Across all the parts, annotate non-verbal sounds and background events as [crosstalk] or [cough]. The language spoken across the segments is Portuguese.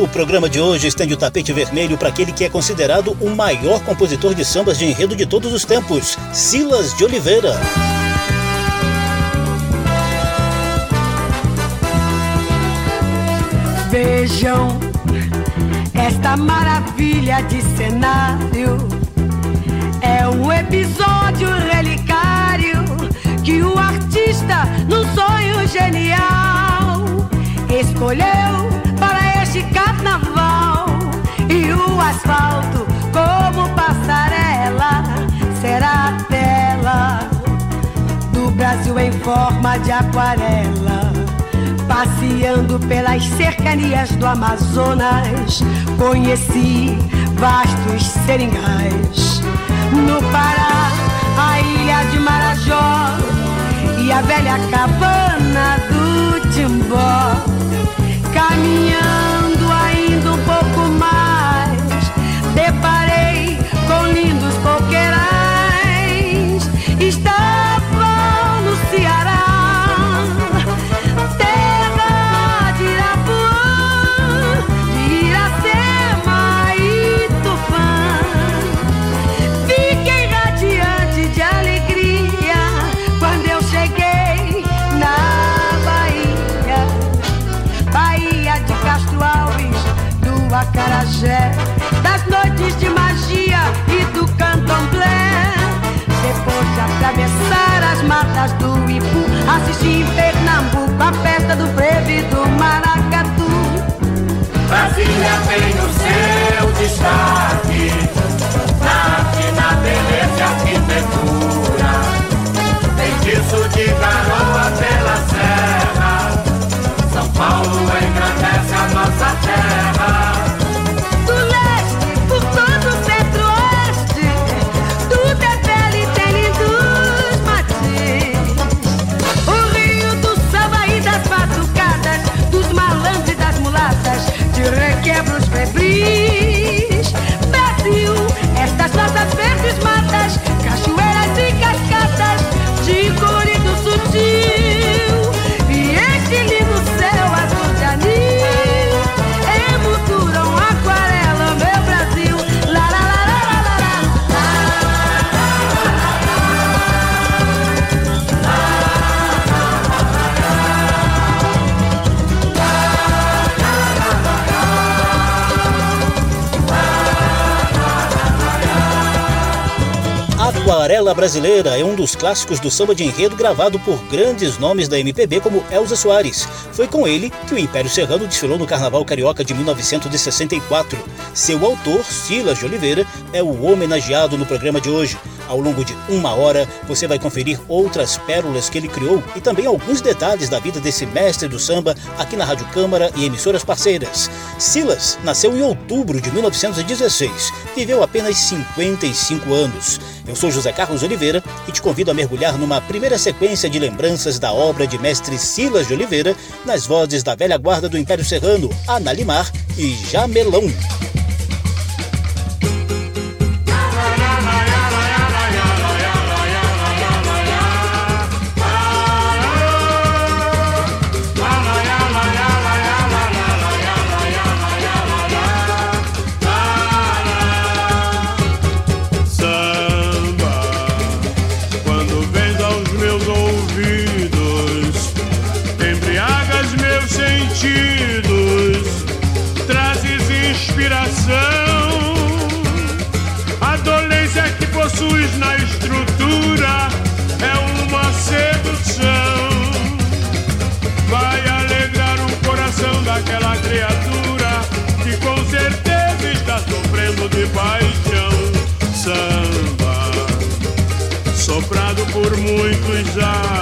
O programa de hoje estende o tapete vermelho para aquele que é considerado o maior compositor de sambas de enredo de todos os tempos, Silas de Oliveira. Vejam esta maravilha de cenário. É um episódio relicário que o artista, num sonho genial, escolheu carnaval. E o asfalto, como passarela, será a tela do Brasil em forma de aquarela. Passeando pelas cercanias do Amazonas, conheci vastos seringais. No Pará, a ilha de Marajó e a velha cabana do Timbó. Caminhando mais, em Pernambuco a festa do frevo e do maracatu. Brasília tem o seu destaque, Aquarela Brasileira é um dos clássicos do samba de enredo gravado por grandes nomes da MPB como Elza Soares. Foi com ele que o Império Serrano desfilou no Carnaval Carioca de 1964. Seu autor, Silas de Oliveira, é o homenageado no programa de hoje. Ao longo de uma hora, você vai conferir outras pérolas que ele criou e também alguns detalhes da vida desse mestre do samba aqui na Rádio Câmara e emissoras parceiras. Silas nasceu em outubro de 1916, viveu apenas 55 anos. Eu sou José Carlos Oliveira e te convido a mergulhar numa primeira sequência de lembranças da obra de mestre Silas de Oliveira, nas vozes da velha guarda do Império Serrano, Ana Limar e Jamelão. Muitos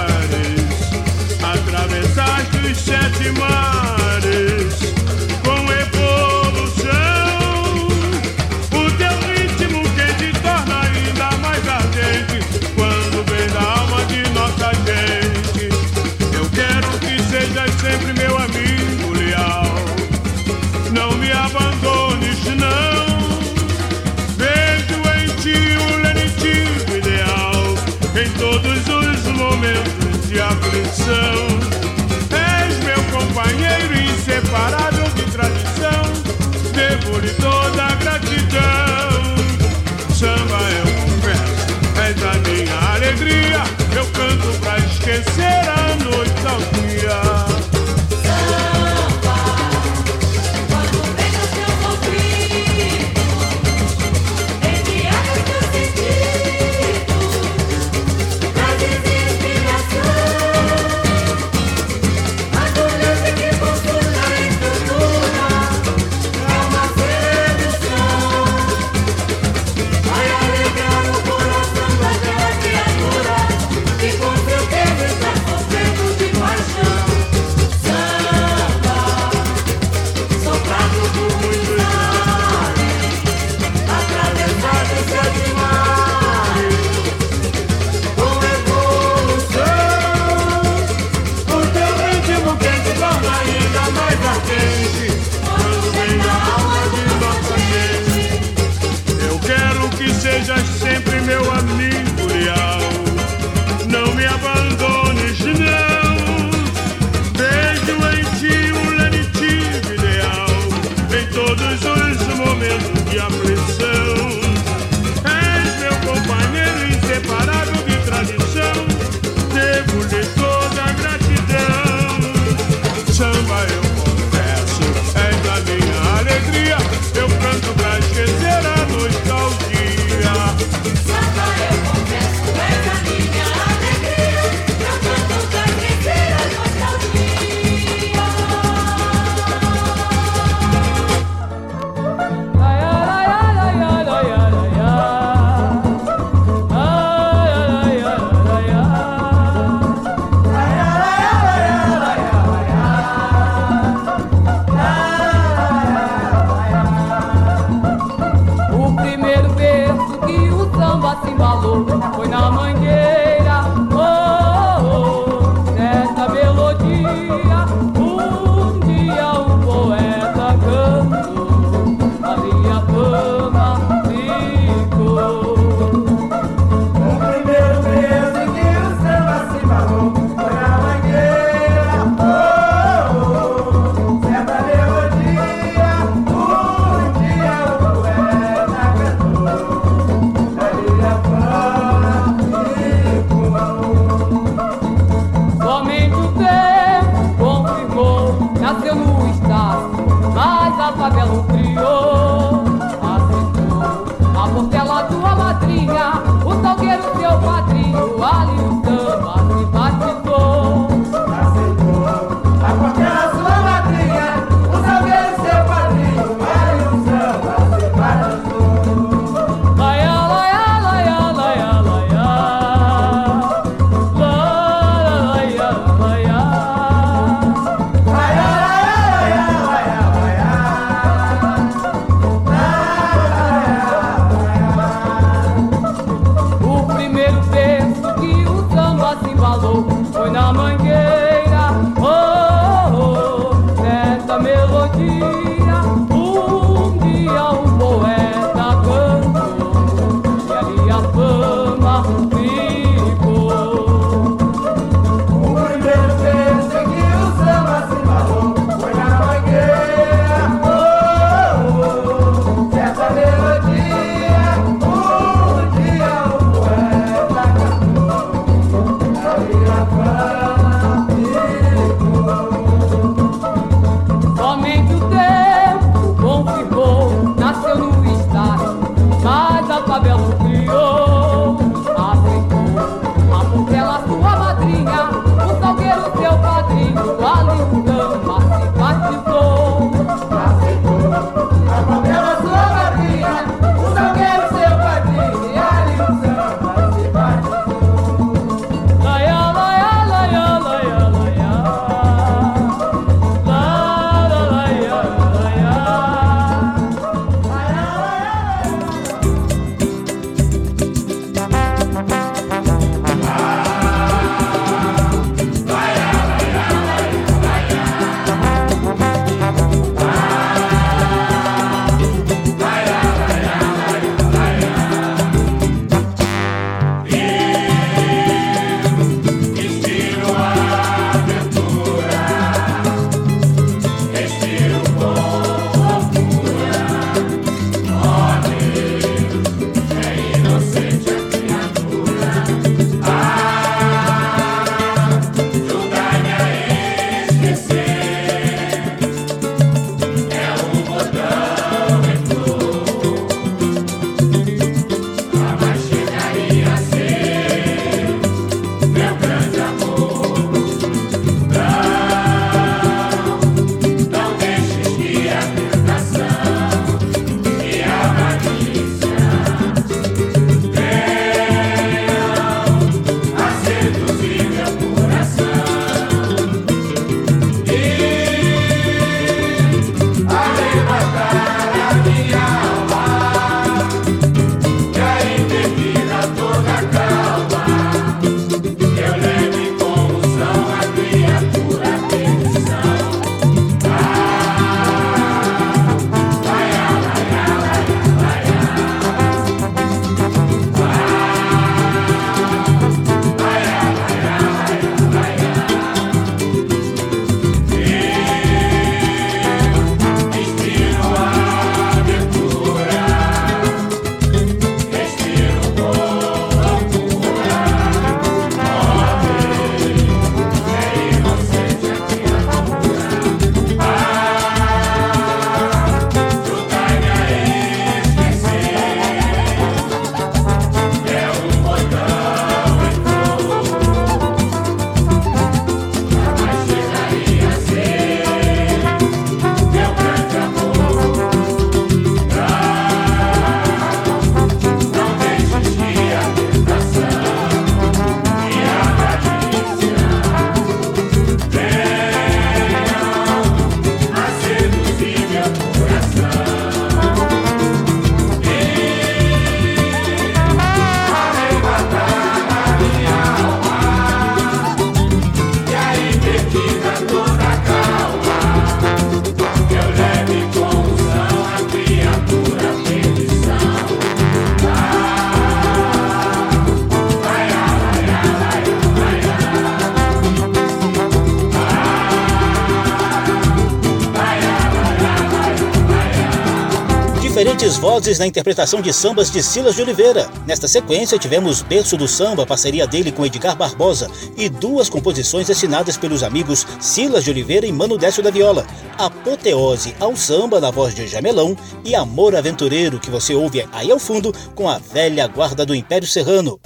Excelentes vozes na interpretação de sambas de Silas de Oliveira. Nesta sequência, tivemos Berço do Samba, parceria dele com Edgar Barbosa, e duas composições assinadas pelos amigos Silas de Oliveira e Mano Décio da Viola. Apoteose ao Samba, na voz de Jamelão, e Amor Aventureiro, que você ouve aí ao fundo, com a velha guarda do Império Serrano.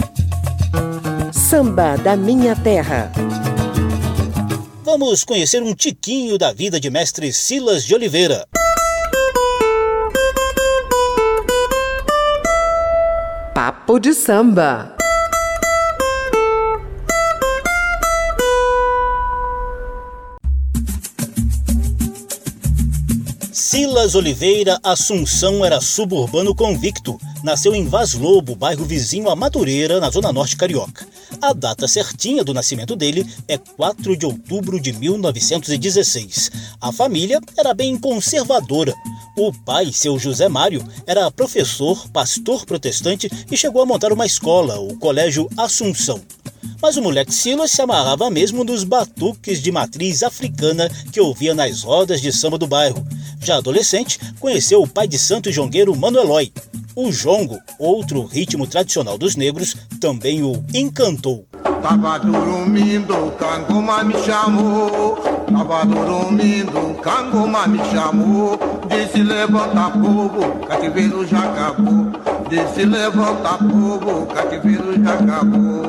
Samba da Minha Terra. Vamos conhecer um tiquinho da vida de mestre Silas de Oliveira. Papo de samba. Silas Oliveira Assunção era suburbano convicto. Nasceu em Vaz Lobo, bairro vizinho a Madureira, na zona norte carioca. A data certinha do nascimento dele é 4 de outubro de 1916. A família era bem conservadora. O pai, seu José Mário, era professor, pastor protestante e chegou a montar uma escola, o Colégio Assunção. Mas o moleque Silas se amarrava mesmo nos batuques de matriz africana que ouvia nas rodas de samba do bairro. Já adolescente, conheceu o pai de santo jongueiro Manuelói. O jongo, outro ritmo tradicional dos negros, também o encantou. Tava dormindo, Cangoma me chamou. Tava dormindo, Cangoma me chamou. Disse levanta povo, cativeiro já acabou. Disse levanta povo, cativeiro já acabou.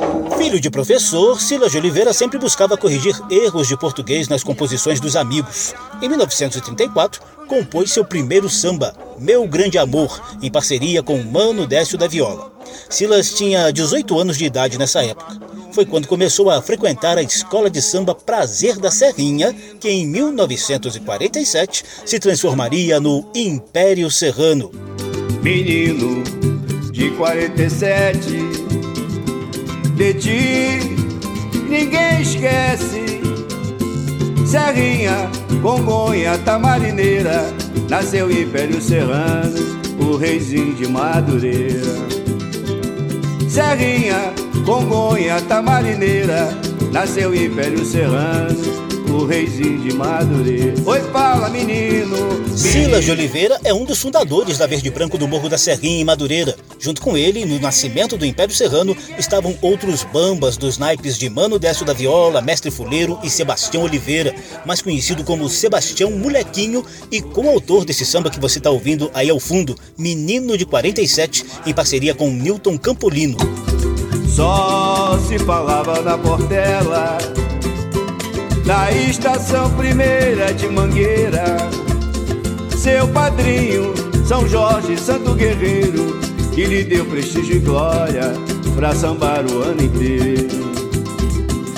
Filho de professor, Silas de Oliveira sempre buscava corrigir erros de português nas composições dos amigos. Em 1934, compôs seu primeiro samba, Meu Grande Amor, em parceria com Mano Décio da Viola. Silas tinha 18 anos de idade nessa época. Foi quando começou a frequentar a escola de samba Prazer da Serrinha, que em 1947 se transformaria no Império Serrano. Menino de 47, de ti ninguém esquece. Serrinha, Congonha, Tamarineira, nasceu Império Serrano, o reizinho de Madureira. Serrinha, Congonha, Tamarineira, nasceu Império Serrano, o reizinho de Madureira. Oi, fala, menino. Silas de Oliveira é um dos fundadores da Verde Branco do Morro da Serrinha em Madureira. Junto com ele, no nascimento do Império Serrano, estavam outros bambas dos naipes de Mano Décio da Viola, Mestre Fuleiro e Sebastião Oliveira, mais conhecido como Sebastião Molequinho e co-autor desse samba que você está ouvindo aí ao fundo, Menino de 47, em parceria com Newton Campolino. Só se falava na Portela, na estação primeira de Mangueira. Seu padrinho, São Jorge Santo Guerreiro, que lhe deu prestígio e glória pra sambar o ano inteiro.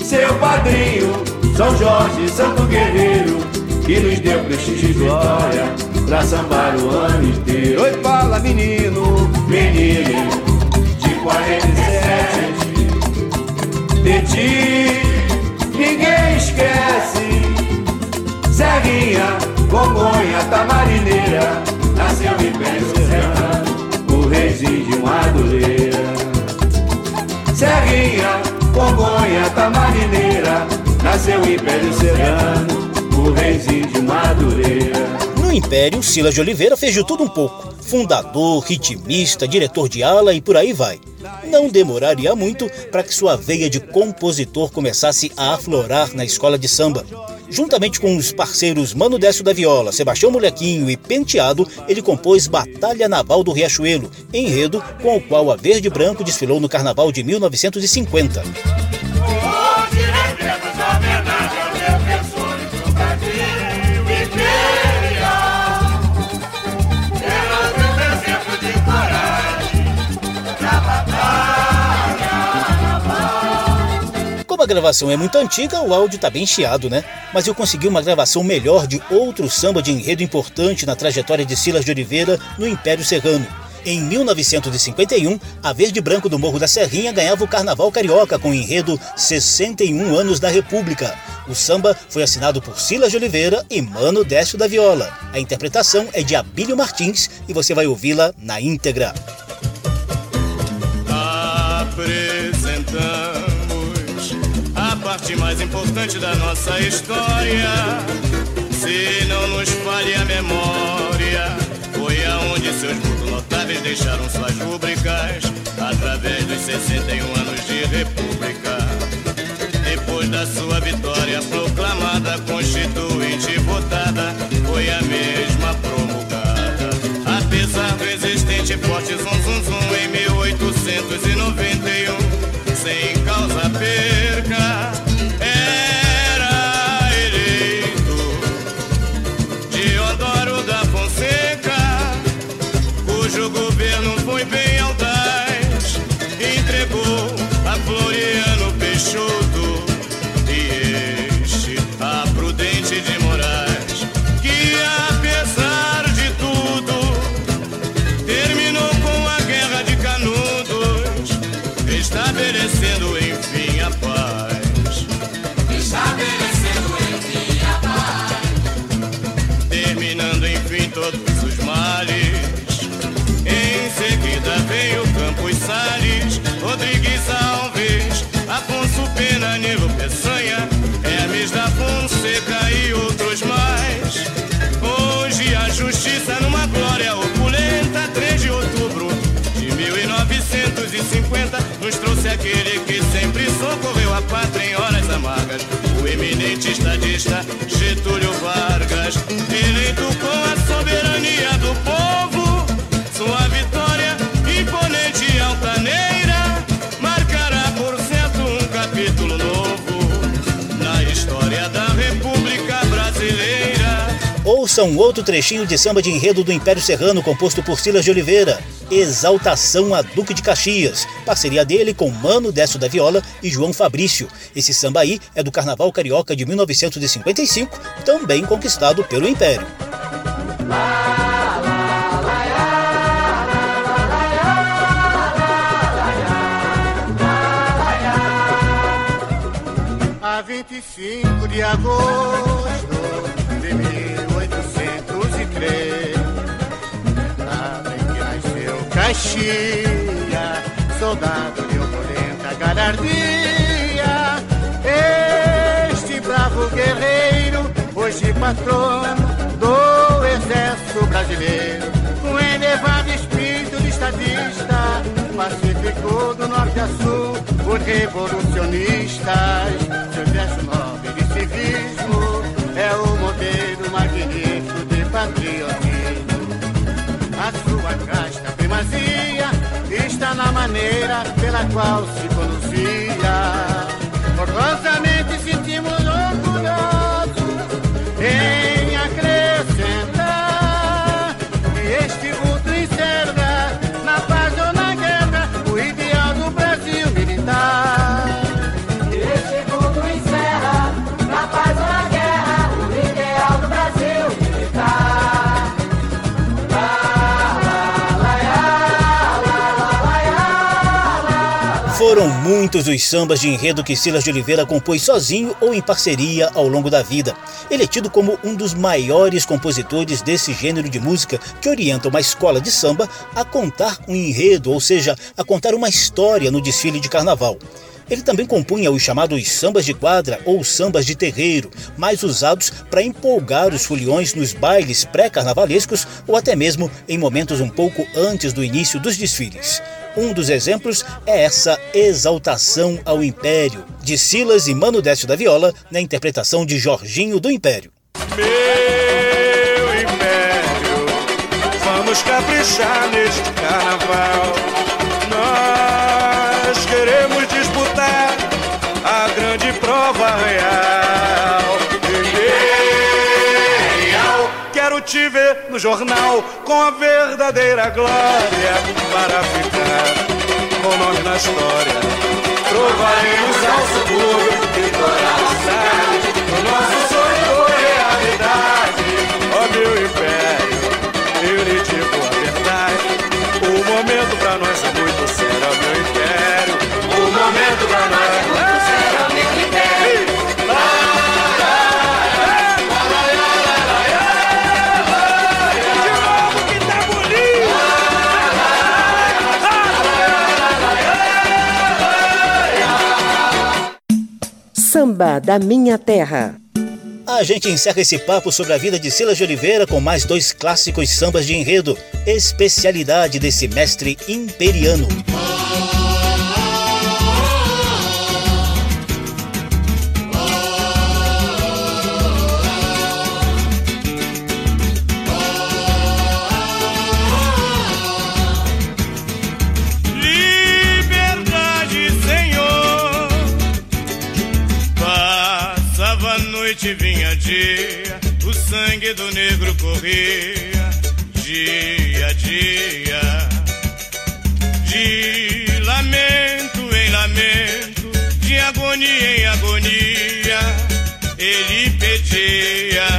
Seu padrinho, São Jorge Santo Guerreiro, que nos deu prestígio e glória pra sambar o ano inteiro. Oi, fala menino, menino de 47 de ti ninguém Congonha, Tamarineira, nasceu em Império Serrano, o reizinho de Madureira. Serrinha, Congonha, Tamarineira, nasceu em Império Serrano, o reizinho de Madureira. Império, Silas de Oliveira fez de tudo um pouco. Fundador, ritmista, diretor de ala e por aí vai. Não demoraria muito para que sua veia de compositor começasse a aflorar na escola de samba. Juntamente com os parceiros Mano Décio da Viola, Sebastião Molequinho e Penteado, ele compôs Batalha Naval do Riachuelo, enredo com o qual a Verde Branco desfilou no Carnaval de 1950. A gravação é muito antiga, o áudio tá bem chiado, né? Mas eu consegui uma gravação melhor de outro samba de enredo importante na trajetória de Silas de Oliveira no Império Serrano. Em 1951, a Verde Branco do Morro da Serrinha ganhava o Carnaval Carioca com o enredo 61 anos da República. O samba foi assinado por Silas de Oliveira e Mano Décio da Viola. A interpretação é de Abílio Martins e você vai ouvi-la na íntegra. Apresentamos a parte mais importante da nossa história. Se não nos falha a memória, Foi aonde seus muito notáveis deixaram suas rubricas através dos 61 anos de república. Depois da sua vitória proclamada, constituinte votada, foi a mesma promulgada. Apesar do existente forte zum zum zum Getúlio Vargas, eleito com a soberania do povo, sua vitória imponente e altaneira marcará por certo um capítulo novo na história da República Brasileira. Ouçam outro trechinho de samba de enredo do Império Serrano composto por Silas de Oliveira, Exaltação a Duque de Caxias, parceria dele com Mano Décio da Viola e João Fabrício. Esse samba aí é do Carnaval Carioca de 1955, também conquistado pelo Império. A 25 de agosto de 1803, data em que Caxias, soldado de opulenta galhardia. Este bravo guerreiro, hoje patrono do exército brasileiro, com elevado espírito de estadista, pacificou do norte a sul os revolucionistas. Seu gesto nobre de civismo é o modelo magnífico de patriotismo. A sua casta primazia está na maneira pela qual se conduzia. Foram muitos os sambas de enredo que Silas de Oliveira compôs sozinho ou em parceria ao longo da vida. Ele é tido como um dos maiores compositores desse gênero de música que orienta uma escola de samba a contar um enredo, ou seja, a contar uma história no desfile de carnaval. Ele também compunha os chamados sambas de quadra ou sambas de terreiro, mais usados para empolgar os foliões nos bailes pré-carnavalescos ou até mesmo em momentos um pouco antes do início dos desfiles. Um dos exemplos é essa exaltação ao Império, de Silas e Mano Décio da Viola, na interpretação de Jorginho do Império. Meu império, vamos caprichar neste carnaval. No jornal com a verdadeira glória para ficar com nome na história. Provaremos ao futuro vitoriosidade. samba da minha terra. A gente encerra esse papo sobre a vida de Silas de Oliveira com mais dois clássicos sambas de enredo, especialidade desse mestre imperiano. noite vinha dia, o sangue do negro corria dia a dia. De lamento em lamento, de agonia em agonia, ele pedia.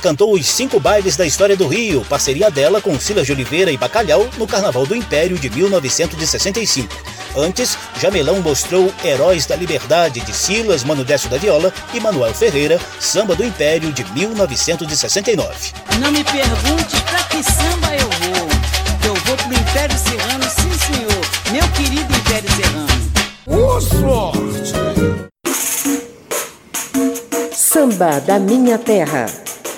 Cantou os cinco bailes da história do Rio, parceria dela com Silas de Oliveira e Bacalhau no Carnaval do Império de 1965. Antes, Jamelão mostrou Heróis da Liberdade de Silas, Mano Décio da Viola e Manuel Ferreira, Samba do Império de 1969. Não me pergunte pra que samba eu vou. Eu vou pro Império Serrano, sim senhor, meu querido Império Serrano. Ô sorte! Samba da minha terra.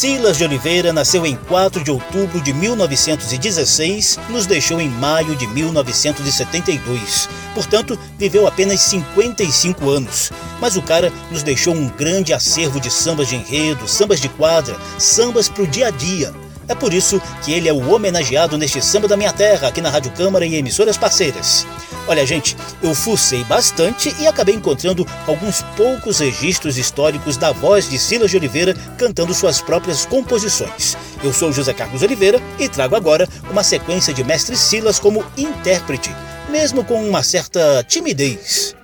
Silas de Oliveira nasceu em 4 de outubro de 1916, nos deixou em maio de 1972. Portanto, viveu apenas 55 anos. Mas o cara nos deixou um grande acervo de sambas de enredo, sambas de quadra, sambas pro dia a dia. É por isso que ele é o homenageado neste Samba da Minha Terra, aqui na Rádio Câmara e emissoras parceiras. Olha, gente, eu fucei bastante e acabei encontrando alguns poucos registros históricos da voz de Silas de Oliveira cantando suas próprias composições. Eu sou José Carlos Oliveira e trago agora uma sequência de Mestre Silas como intérprete, mesmo com uma certa timidez.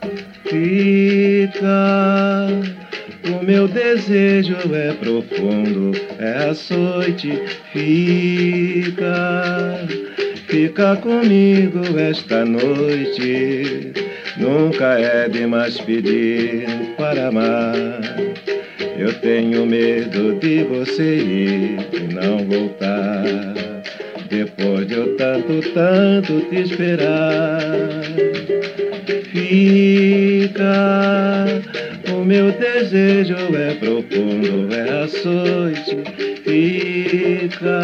Fica, o meu desejo é profundo, é açoite. Fica, fica comigo esta noite. Nunca é demais pedir para amar. Eu tenho medo de você ir e não voltar. Depois de eu tanto, tanto te esperar. Fica, o meu desejo é profundo, é açoite. Fica,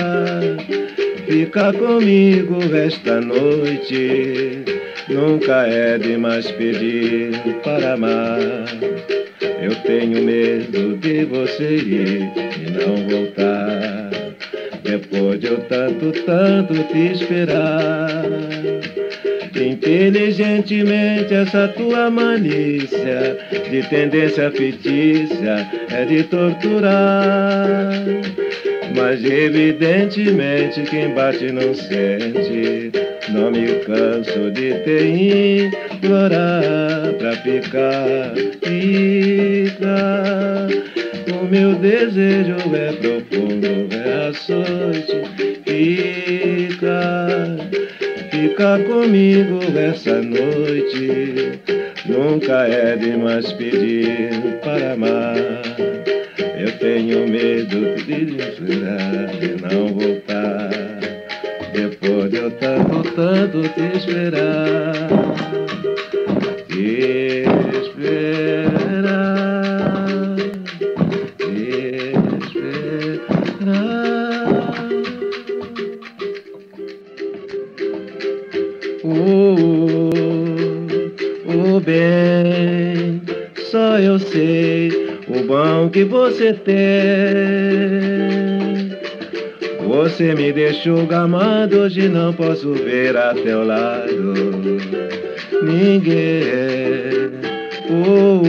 fica comigo esta noite. Nunca é demais pedir para amar. Eu tenho medo de você ir e não voltar. Depois de eu tanto, tanto te esperar. Inteligentemente essa tua malícia de tendência fictícia é de torturar. Mas evidentemente quem bate não sente. Não me canso de te implorar pra ficar. Fica. O meu desejo é profundo, é açoite. Fica. Fica comigo essa noite. Nunca é demais pedir para amar. Eu tenho medo de esperar e não voltar. Depois de eu tanto, tanto te esperar. Que você tem. Você me deixou gamado, hoje não posso ver a teu lado ninguém. O,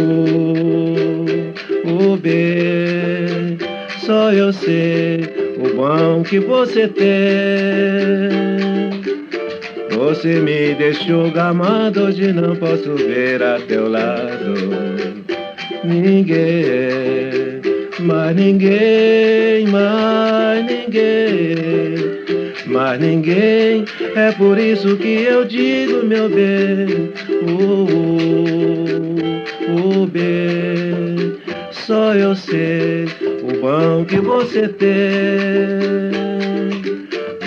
o bem, só eu sei o bom que você tem. Você me deixou gamado, hoje não posso ver a teu lado. Ninguém, mais ninguém, mais ninguém, mais ninguém. É por isso que eu digo, meu bem, oh, oh, oh bem. Só eu sei o bom que você tem.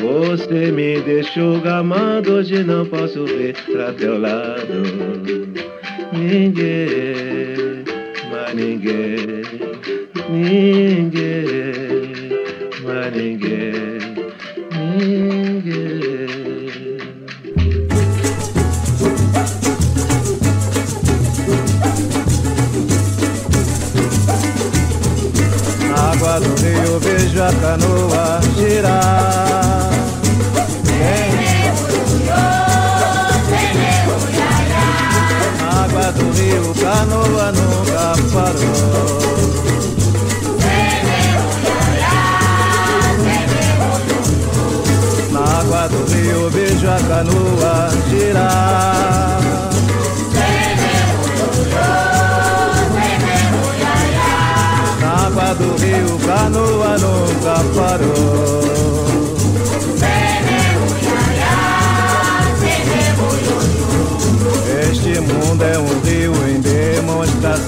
Você me deixou gamado, hoje não posso ver pra teu lado. Ninguém, mas ninguém, ninguém, mas ninguém, ninguém. Na água do rio vejo a canoa girar. Na água do rio, canoa nunca parou. Rio vejo a canoa girar. Na água do rio, canoa nunca parou. Este mundo é um rio em demonstração.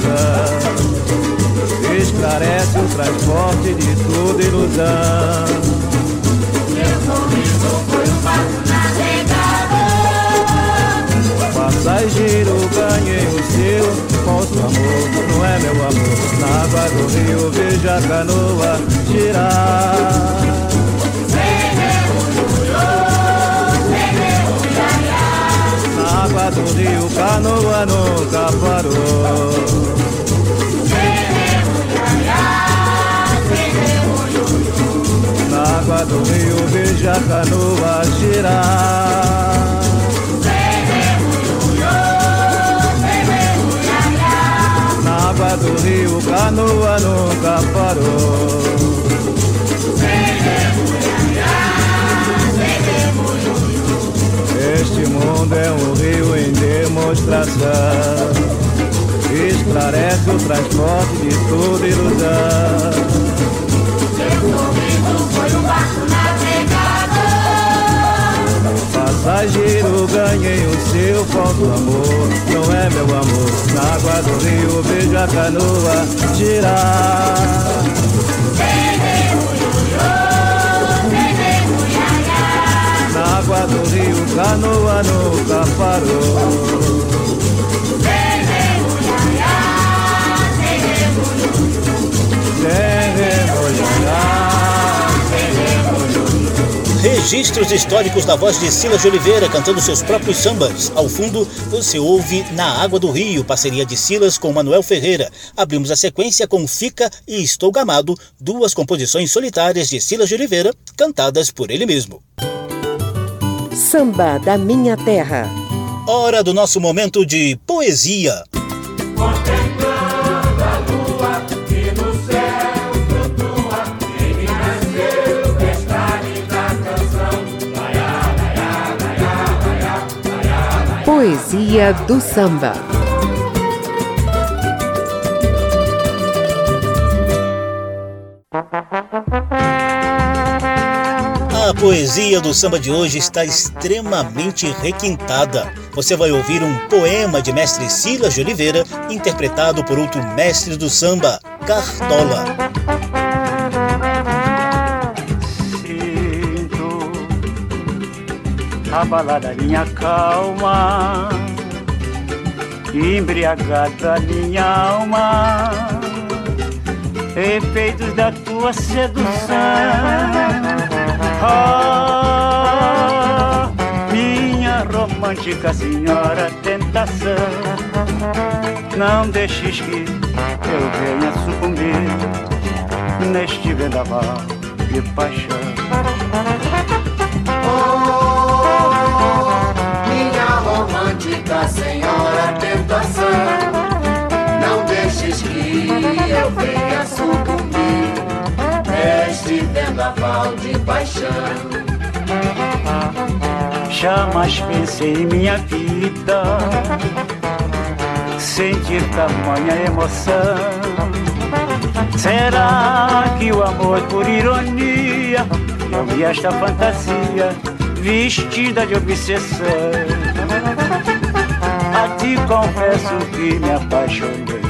Esclarece o transporte de toda ilusão. Passageiro, ganhei o seu falso amor. Não é meu amor. Na água do rio vejo a canoa girar. Na água do rio, canoa nunca parou. Na água do rio vejo a canoa girar. Canoa nunca parou. Este mundo é um rio em demonstração. Esclarece o transporte de toda ilusão. Passageiro, ganhei o seu falso amor. Não é meu amor. Na água do rio vejo a canoa girar. Na água do rio, canoa nunca parou. Registros históricos da voz de Silas de Oliveira cantando seus próprios sambas. Ao fundo, você ouve Na Água do Rio, parceria de Silas com Manuel Ferreira. Abrimos a sequência com Fica e Estou Gamado, duas composições solitárias de Silas de Oliveira, cantadas por ele mesmo. Samba da Minha Terra. Hora do nosso momento de poesia. Poesia do samba. A poesia do samba de hoje está extremamente requintada. Você vai ouvir um poema de mestre Silas de Oliveira, interpretado por outro mestre do samba, Cartola. Abalada minha calma, embriagada minha alma, efeitos da tua sedução. Ah, minha romântica senhora tentação, não deixes que eu venha sucumbir neste vendaval de paixão. Vendaval de paixão. Jamais pensei em minha vida sentir tamanha emoção. Será que o amor por ironia eu vi esta fantasia vestida de obsessão? A ti confesso que me apaixonei.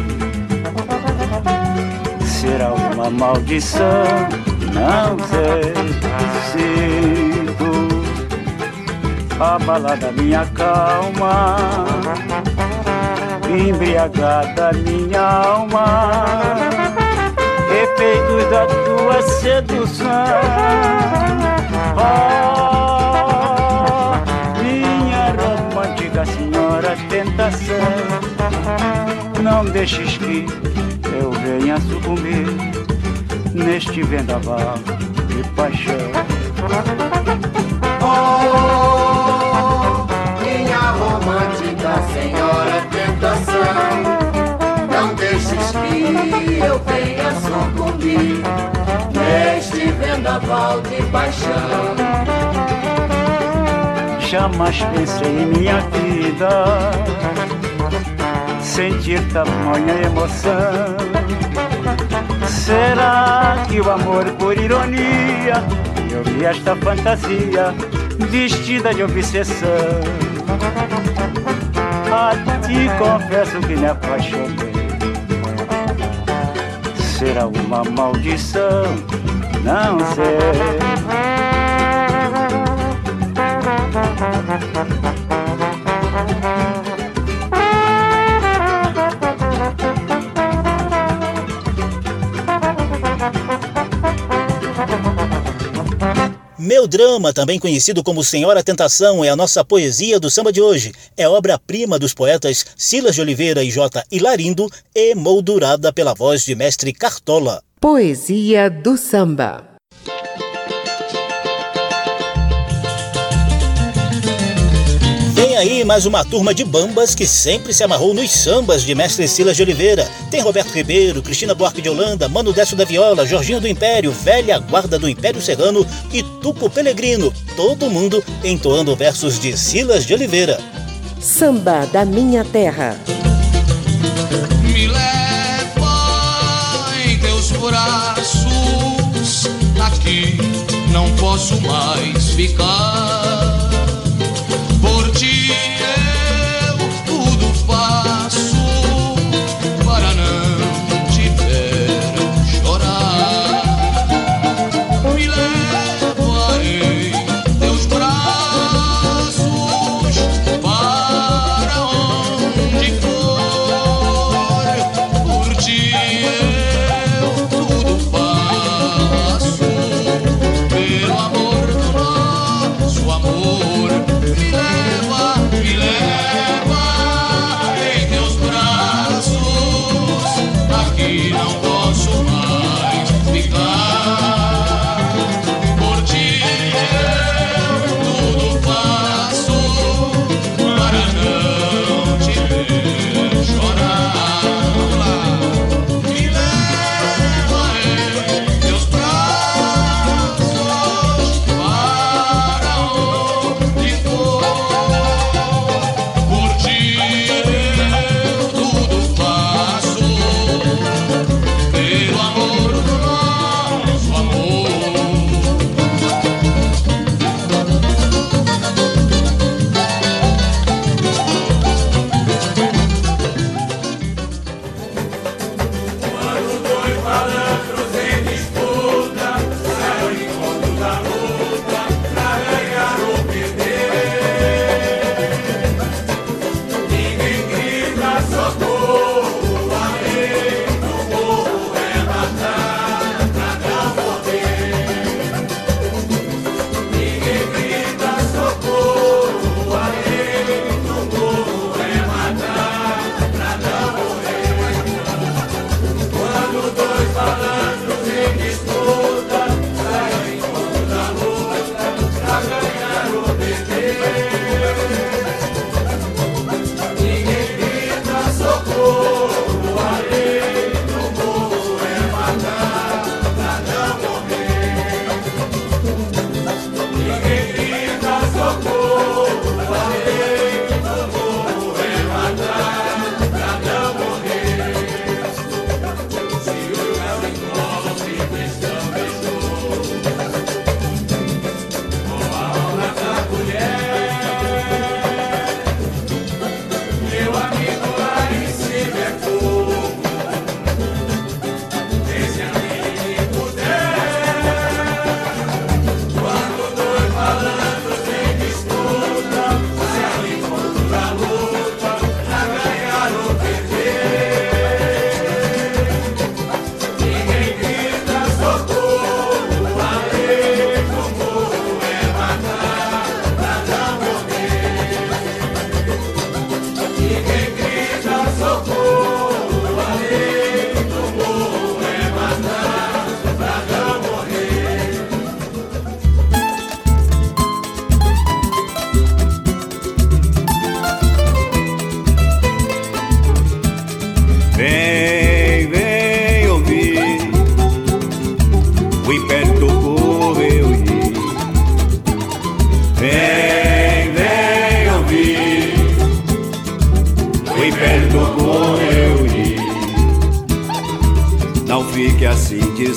Será uma maldição? Não sei. Sinto abalada minha calma, embriagada minha alma, efeitos da tua sedução. Oh, minha romântica senhora tentação, não deixes que eu venha sucumbir neste vendaval de paixão. Oh, minha romântica senhora tentação, não deixes que eu venha sucumbir neste vendaval de paixão. jamais pensei em minha vida sentir tamanha emoção. Será que o amor por ironia eu vi esta fantasia vestida de obsessão? A ti confesso que me apaixonei. Será uma maldição? Não sei. Meu Drama, também conhecido como Senhora Tentação, é a nossa poesia do samba de hoje. É obra-prima dos poetas Silas de Oliveira e J. Hilarindo, emoldurada pela voz de mestre Cartola. Poesia do samba. Aí mais uma turma de bambas que sempre se amarrou nos sambas de Mestre Silas de Oliveira. Tem Roberto Ribeiro, Cristina Buarque de Holanda, Mano Décio da Viola, Jorginho do Império, Velha Guarda do Império Serrano e Tuco Pelegrino. Todo mundo entoando versos de Silas de Oliveira. Samba da Minha Terra. Me leva em teus braços, aqui não posso mais ficar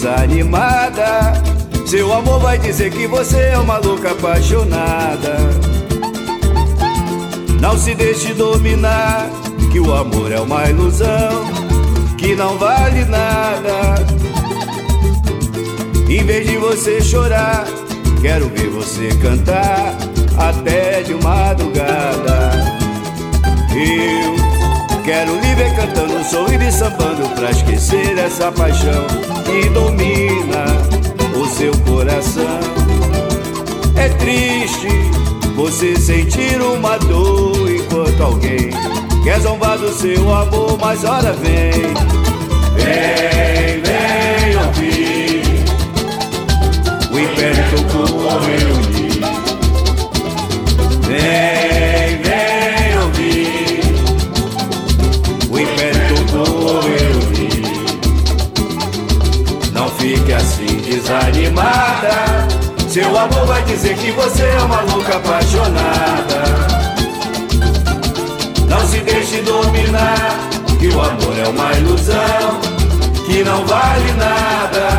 desanimada. Seu amor vai dizer que você é uma louca apaixonada. Não se deixe dominar, que o amor é uma ilusão, que não vale nada. Em vez de você chorar, quero ver você cantar até de madrugada. Eu quero lhe ver cantando, sorrindo e sambando pra esquecer essa paixão que domina o seu coração. É triste você sentir uma dor enquanto alguém quer zombar do seu amor, mas ora vem, vem, Seu amor vai dizer que você é uma louca apaixonada. Não se deixe dominar, que o amor é uma ilusão, que não vale nada.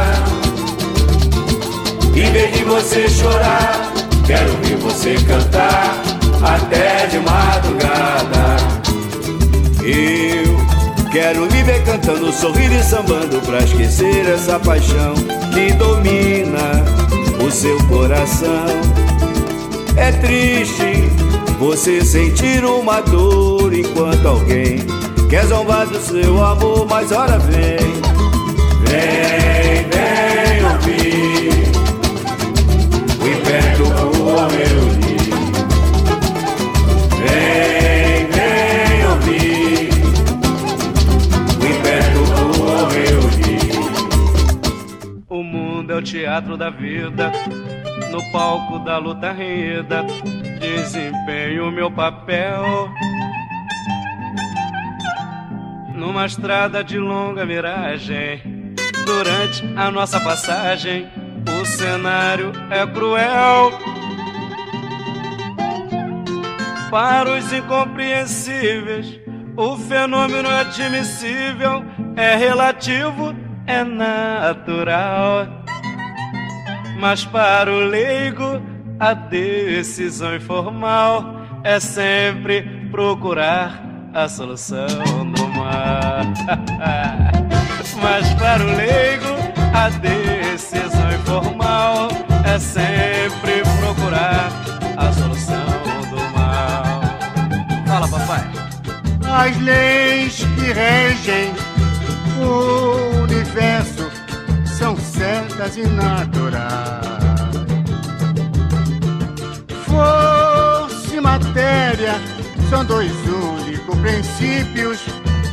Em vez de você chorar, quero ver você cantar até de madrugada. Eu quero lhe ver cantando, sorrindo e sambando pra esquecer essa paixão que coração. É triste você sentir uma dor enquanto alguém quer zombar do seu amor, mas ora vem, vem, vem ouvir o império do reunir. Vem, vem ouvir o império do reunir. O mundo é o teatro da vida, no palco da luta renhida, desempenho meu papel. Numa estrada de longa miragem, durante a nossa passagem, o cenário é cruel. Para os incompreensíveis, o fenômeno admissível, é relativo, é natural. [laughs] Mas para o leigo, a decisão informal é sempre procurar a solução do mar. Mas para o leigo, a decisão informal é sempre procurar a solução do mal. Fala, papai. As leis que regem o universo certas e naturais. Força e matéria são dois únicos princípios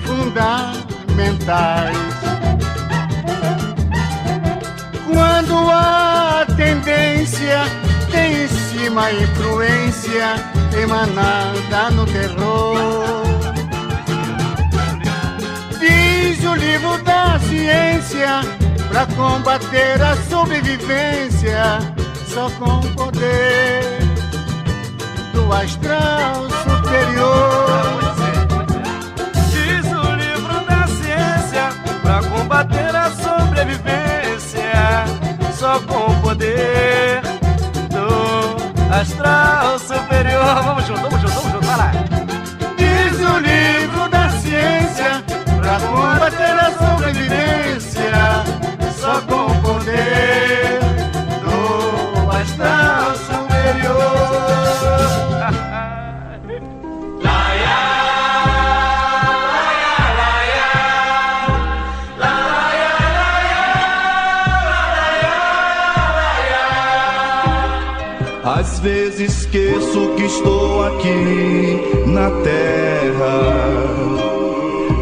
fundamentais. Quando a tendência tem em cima a influência emanada no terror. Diz o livro da ciência, pra combater a sobrevivência, só com o poder do astral superior. Diz o livro da ciência, pra combater a sobrevivência, só com o poder do astral superior. Vamos junto, vamos junto, vamos junto, vai lá. Diz o livro da ciência, pra combater a sobrevivência, Às vezes esqueço que estou aqui na terra,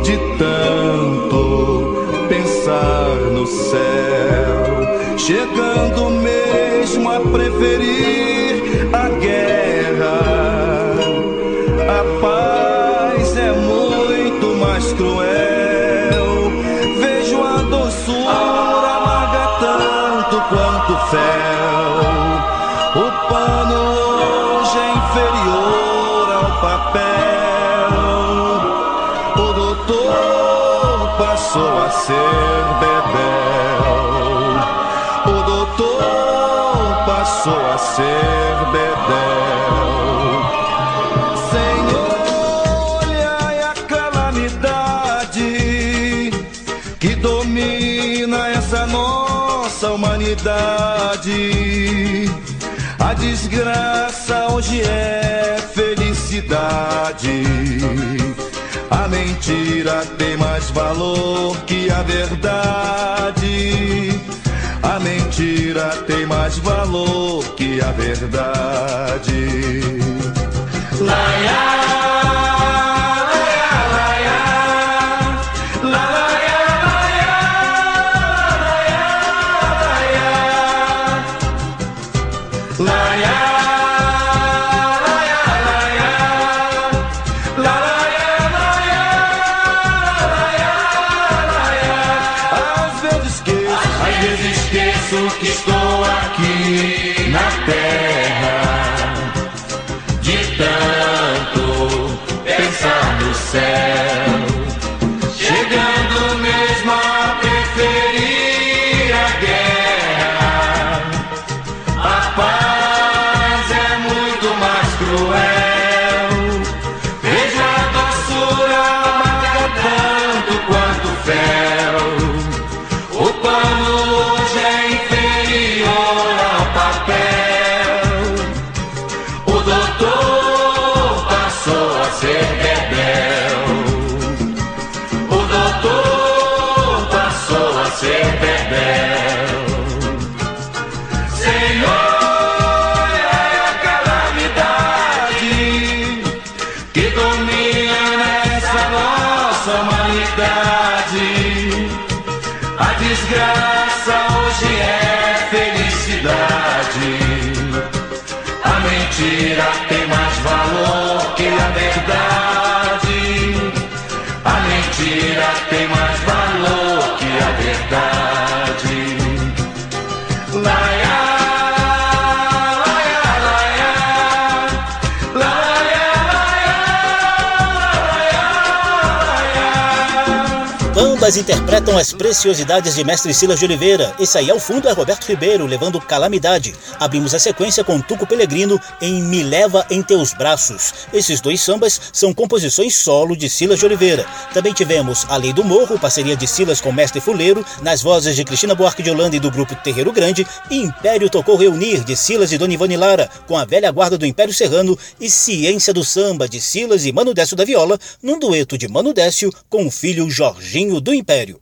de tanto pensar no céu, chegando mesmo a preferir a guerra. A paz é muito mais cruel. Ser bebel. O doutor passou a ser bebel. Senhor, olhai a calamidade que domina essa nossa humanidade. A desgraça hoje é felicidade. A mentira tem mais valor que a verdade. A mentira tem mais valor que a verdade. Laia, desgraça hoje é felicidade. A mentira tem mais valor que a verdade. A mentira tem mais valor que a verdade. Bambas interpretam as preciosidades de Mestre Silas de Oliveira. Esse aí ao fundo é Roberto Ribeiro, levando Calamidade. Abrimos a sequência com Tuco Pelegrino em Me Leva em Teus Braços. Esses dois sambas são composições solo de Silas de Oliveira. Também tivemos A Lei do Morro, parceria de Silas com Mestre Fuleiro, nas vozes de Cristina Buarque de Holanda e do grupo Terreiro Grande, e Império Tocou Reunir, de Silas e Dona Ivone Lara, com a velha guarda do Império Serrano, e Ciência do Samba, de Silas e Mano Décio da Viola, num dueto de Mano Décio com o filho Jorginho do Império.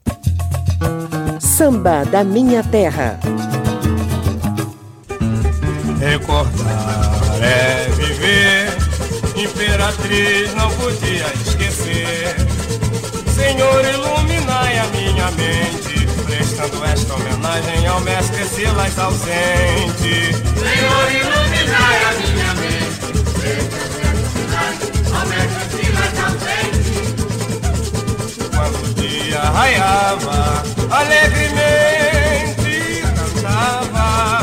Samba da Minha Terra. Recordar é viver, Imperatriz não podia esquecer. Senhor, iluminai a minha mente, prestando esta homenagem ao mestre Silas ausente. Senhor, iluminai a minha mente, prestando esta homenagem ao mestre o dia raiava, alegremente cantava.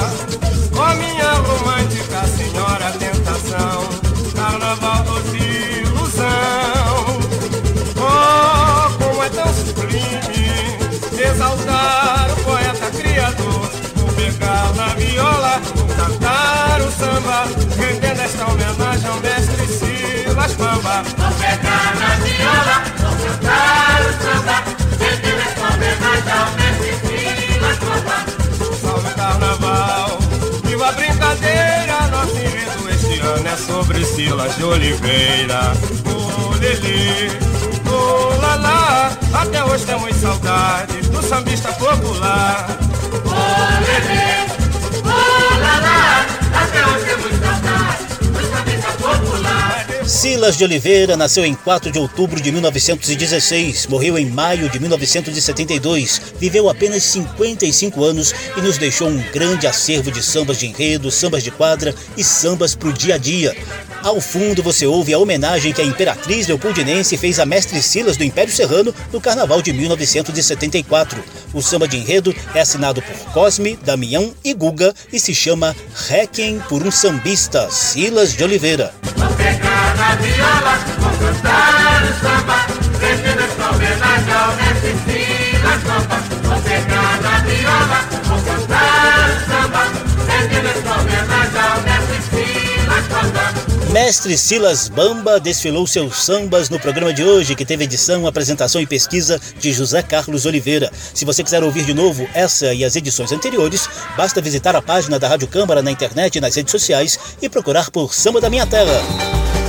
Ó minha romântica senhora tentação, carnaval doce ilusão. Oh, como é tão sublime exaltar o poeta criador, o pegar na viola, cantar o samba, rendendo esta homenagem ao mestre Silas Bamba. Sobre Silas de Oliveira. Ô Lelê, ô Lalá, até hoje temos saudade do sambista popular. Ô Lelê, Silas de Oliveira nasceu em 4 de outubro de 1916, morreu em maio de 1972, viveu apenas 55 anos e nos deixou um grande acervo de sambas de enredo, sambas de quadra e sambas pro dia a dia. Ao fundo você ouve a homenagem que a Imperatriz Leopoldinense fez a Mestre Silas do Império Serrano no Carnaval de 1974. O samba de enredo é assinado por Cosme, Damião e Guga e se chama Requiem por um Sambista, Silas de Oliveira tocar na viola, vou cantar o samba, homenagem ao mestre Silas Copa. Vou na viola, vou cantar o samba, homenagem ao mestre Silas Bamba desfilou seus sambas no programa de hoje, que teve edição, apresentação e pesquisa de José Carlos Oliveira. Se você quiser ouvir de novo essa e as edições anteriores, basta visitar a página da Rádio Câmara na internet e nas redes sociais e procurar por Samba da Minha Terra.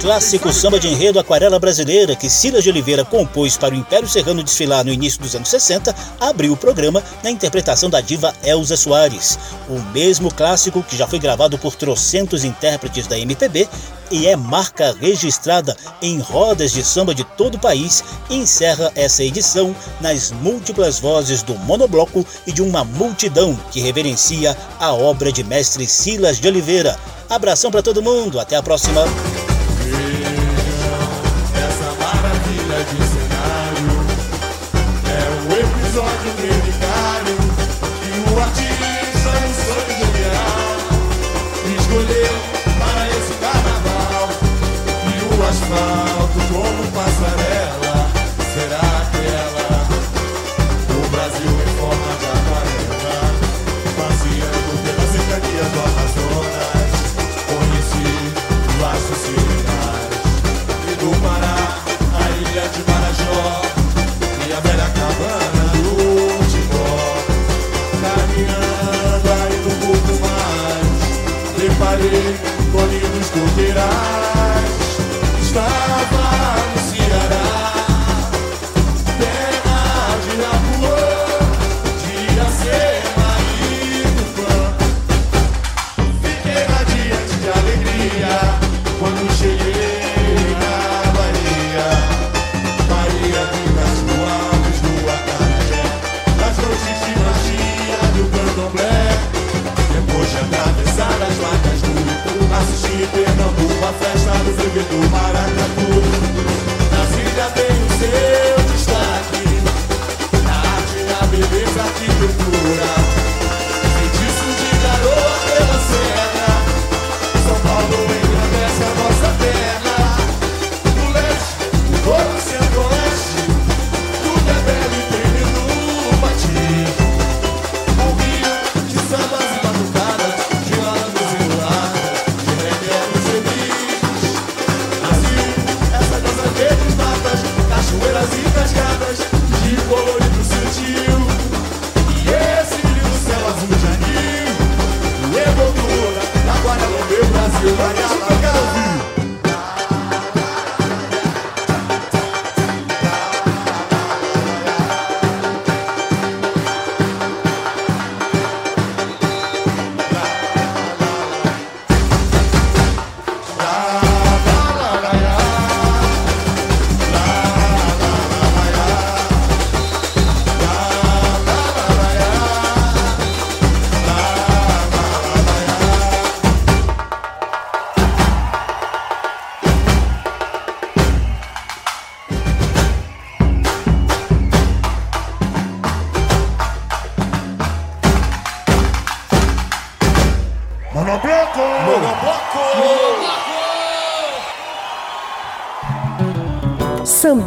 Clássico samba de enredo Aquarela Brasileira, que Silas de Oliveira compôs para o Império Serrano desfilar no início dos anos 60, abriu o programa na interpretação da diva Elza Soares. O mesmo clássico que já foi gravado por trocentos intérpretes da MPB e é marca registrada em rodas de samba de todo o país, encerra essa edição nas múltiplas vozes do monobloco e de uma multidão que reverencia a obra de mestre Silas de Oliveira. Abração para todo mundo, até a próxima. Beleza, arquitetura